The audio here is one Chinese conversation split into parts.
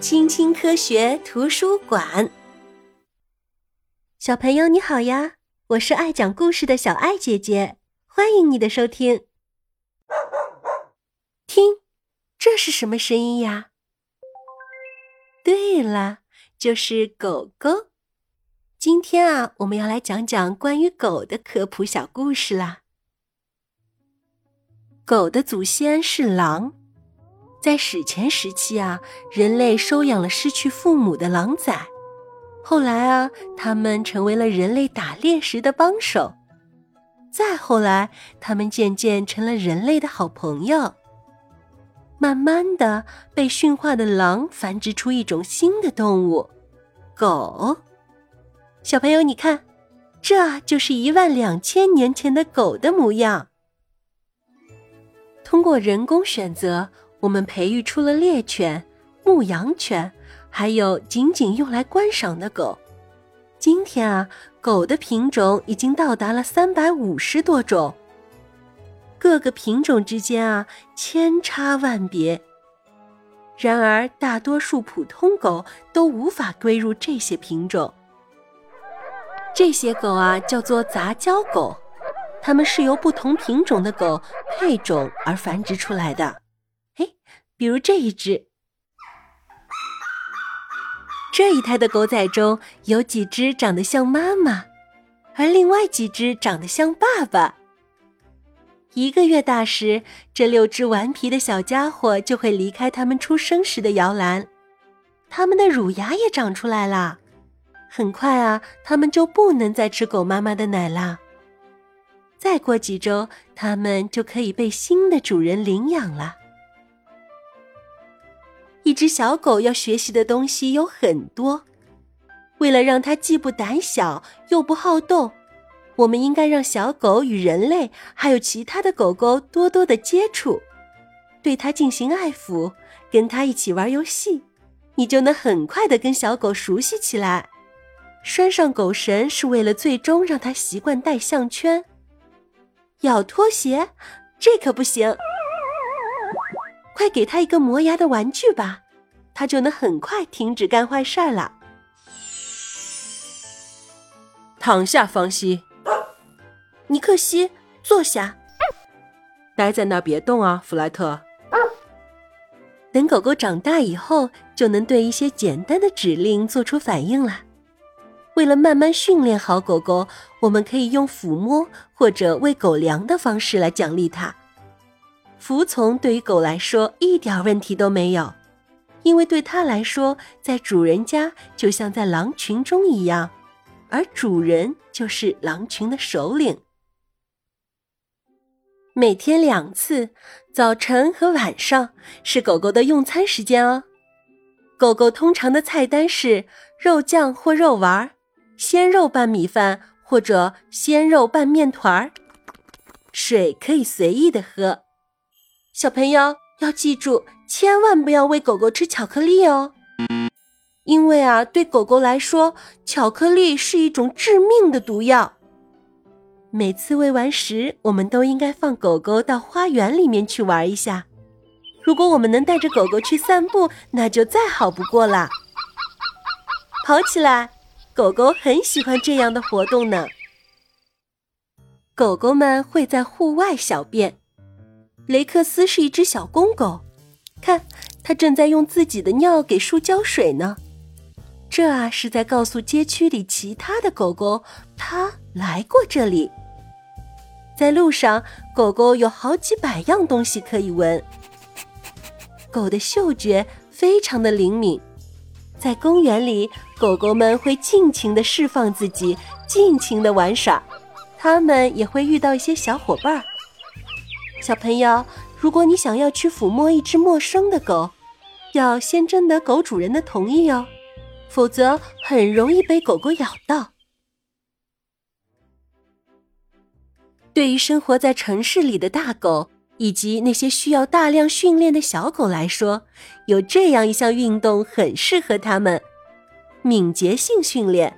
青青科学图书馆，小朋友你好呀！我是爱讲故事的小爱姐姐，欢迎你的收听。听，这是什么声音呀？对了，就是狗狗。今天啊，我们要来讲讲关于狗的科普小故事啦。狗的祖先是狼。在史前时期啊，人类收养了失去父母的狼崽，后来啊，他们成为了人类打猎时的帮手，再后来，他们渐渐成了人类的好朋友。慢慢的，被驯化的狼繁殖出一种新的动物——狗。小朋友，你看，这就是一万两千年前的狗的模样。通过人工选择。我们培育出了猎犬、牧羊犬，还有仅仅用来观赏的狗。今天啊，狗的品种已经到达了三百五十多种，各个品种之间啊千差万别。然而，大多数普通狗都无法归入这些品种。这些狗啊叫做杂交狗，它们是由不同品种的狗配种而繁殖出来的。哎比如这一只，这一胎的狗仔中有几只长得像妈妈，而另外几只长得像爸爸。一个月大时，这六只顽皮的小家伙就会离开他们出生时的摇篮，他们的乳牙也长出来了。很快啊，他们就不能再吃狗妈妈的奶啦。再过几周，他们就可以被新的主人领养了。一只小狗要学习的东西有很多，为了让它既不胆小又不好动，我们应该让小狗与人类还有其他的狗狗多多的接触，对它进行爱抚，跟它一起玩游戏，你就能很快的跟小狗熟悉起来。拴上狗绳是为了最终让它习惯戴项圈。咬拖鞋，这可不行。快给他一个磨牙的玩具吧，他就能很快停止干坏事了。躺下，方西。尼克西，坐下。待在那儿别动啊，弗莱特。等狗狗长大以后，就能对一些简单的指令做出反应了。为了慢慢训练好狗狗，我们可以用抚摸或者喂狗粮的方式来奖励它。服从对于狗来说一点问题都没有，因为对它来说，在主人家就像在狼群中一样，而主人就是狼群的首领。每天两次，早晨和晚上是狗狗的用餐时间哦。狗狗通常的菜单是肉酱或肉丸儿、鲜肉拌米饭或者鲜肉拌面团儿，水可以随意的喝。小朋友要记住，千万不要喂狗狗吃巧克力哦，因为啊，对狗狗来说，巧克力是一种致命的毒药。每次喂完食，我们都应该放狗狗到花园里面去玩一下。如果我们能带着狗狗去散步，那就再好不过啦。跑起来，狗狗很喜欢这样的活动呢。狗狗们会在户外小便。雷克斯是一只小公狗，看，它正在用自己的尿给树浇水呢。这啊是在告诉街区里其他的狗狗，它来过这里。在路上，狗狗有好几百样东西可以闻。狗的嗅觉非常的灵敏，在公园里，狗狗们会尽情的释放自己，尽情的玩耍。它们也会遇到一些小伙伴儿。小朋友，如果你想要去抚摸一只陌生的狗，要先征得狗主人的同意哦，否则很容易被狗狗咬到。对于生活在城市里的大狗以及那些需要大量训练的小狗来说，有这样一项运动很适合它们——敏捷性训练。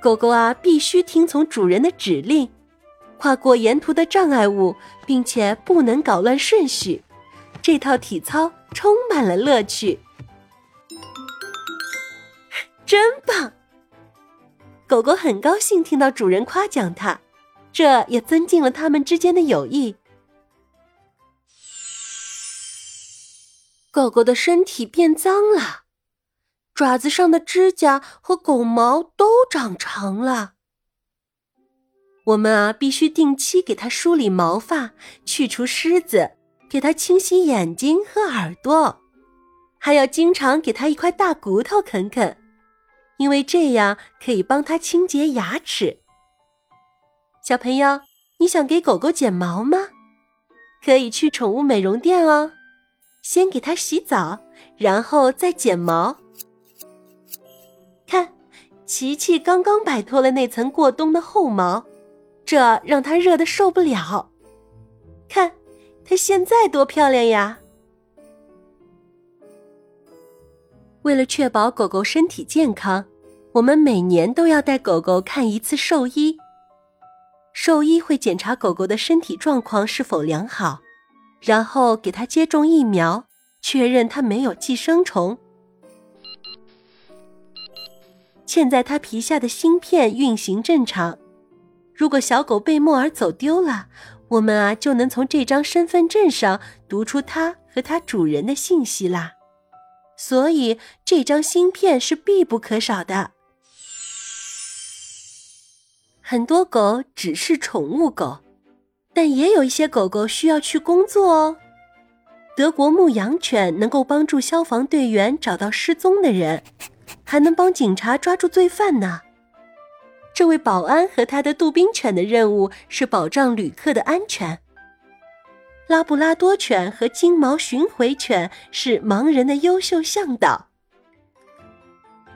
狗狗啊，必须听从主人的指令。跨过沿途的障碍物，并且不能搞乱顺序。这套体操充满了乐趣。真棒！狗狗很高兴听到主人夸奖它，这也增进了他们之间的友谊。狗狗的身体变脏了，爪子上的指甲和狗毛都长长了。我们啊，必须定期给它梳理毛发，去除虱子，给它清洗眼睛和耳朵，还要经常给它一块大骨头啃啃，因为这样可以帮它清洁牙齿。小朋友，你想给狗狗剪毛吗？可以去宠物美容店哦，先给它洗澡，然后再剪毛。看，琪琪刚刚摆脱了那层过冬的厚毛。这让它热的受不了。看，它现在多漂亮呀！为了确保狗狗身体健康，我们每年都要带狗狗看一次兽医。兽医会检查狗狗的身体状况是否良好，然后给它接种疫苗，确认它没有寄生虫。嵌在它皮下的芯片运行正常。如果小狗被莫尔走丢了，我们啊就能从这张身份证上读出它和它主人的信息啦。所以这张芯片是必不可少的。很多狗只是宠物狗，但也有一些狗狗需要去工作哦。德国牧羊犬能够帮助消防队员找到失踪的人，还能帮警察抓住罪犯呢。这位保安和他的杜宾犬的任务是保障旅客的安全。拉布拉多犬和金毛巡回犬是盲人的优秀向导。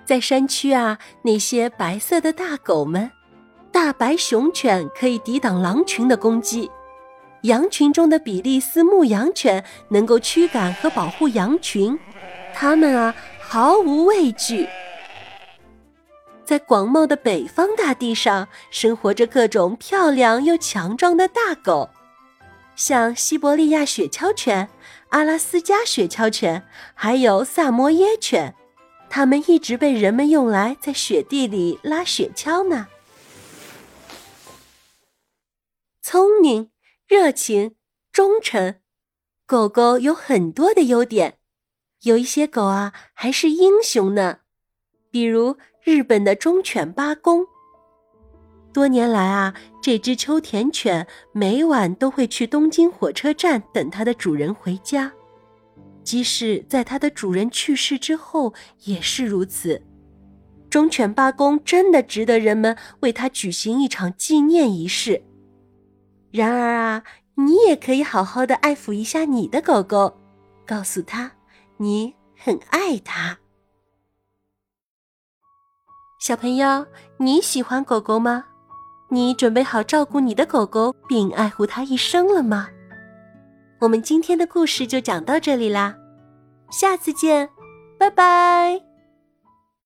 在山区啊，那些白色的大狗们，大白熊犬可以抵挡狼群的攻击，羊群中的比利斯牧羊犬能够驱赶和保护羊群，它们啊毫无畏惧。在广袤的北方大地上，生活着各种漂亮又强壮的大狗，像西伯利亚雪橇犬、阿拉斯加雪橇犬，还有萨摩耶犬。它们一直被人们用来在雪地里拉雪橇呢。聪明、热情、忠诚，狗狗有很多的优点。有一些狗啊，还是英雄呢，比如。日本的忠犬八公。多年来啊，这只秋田犬每晚都会去东京火车站等它的主人回家，即使在它的主人去世之后也是如此。忠犬八公真的值得人们为它举行一场纪念仪式。然而啊，你也可以好好的爱抚一下你的狗狗，告诉它你很爱它。小朋友，你喜欢狗狗吗？你准备好照顾你的狗狗并爱护它一生了吗？我们今天的故事就讲到这里啦，下次见，拜拜。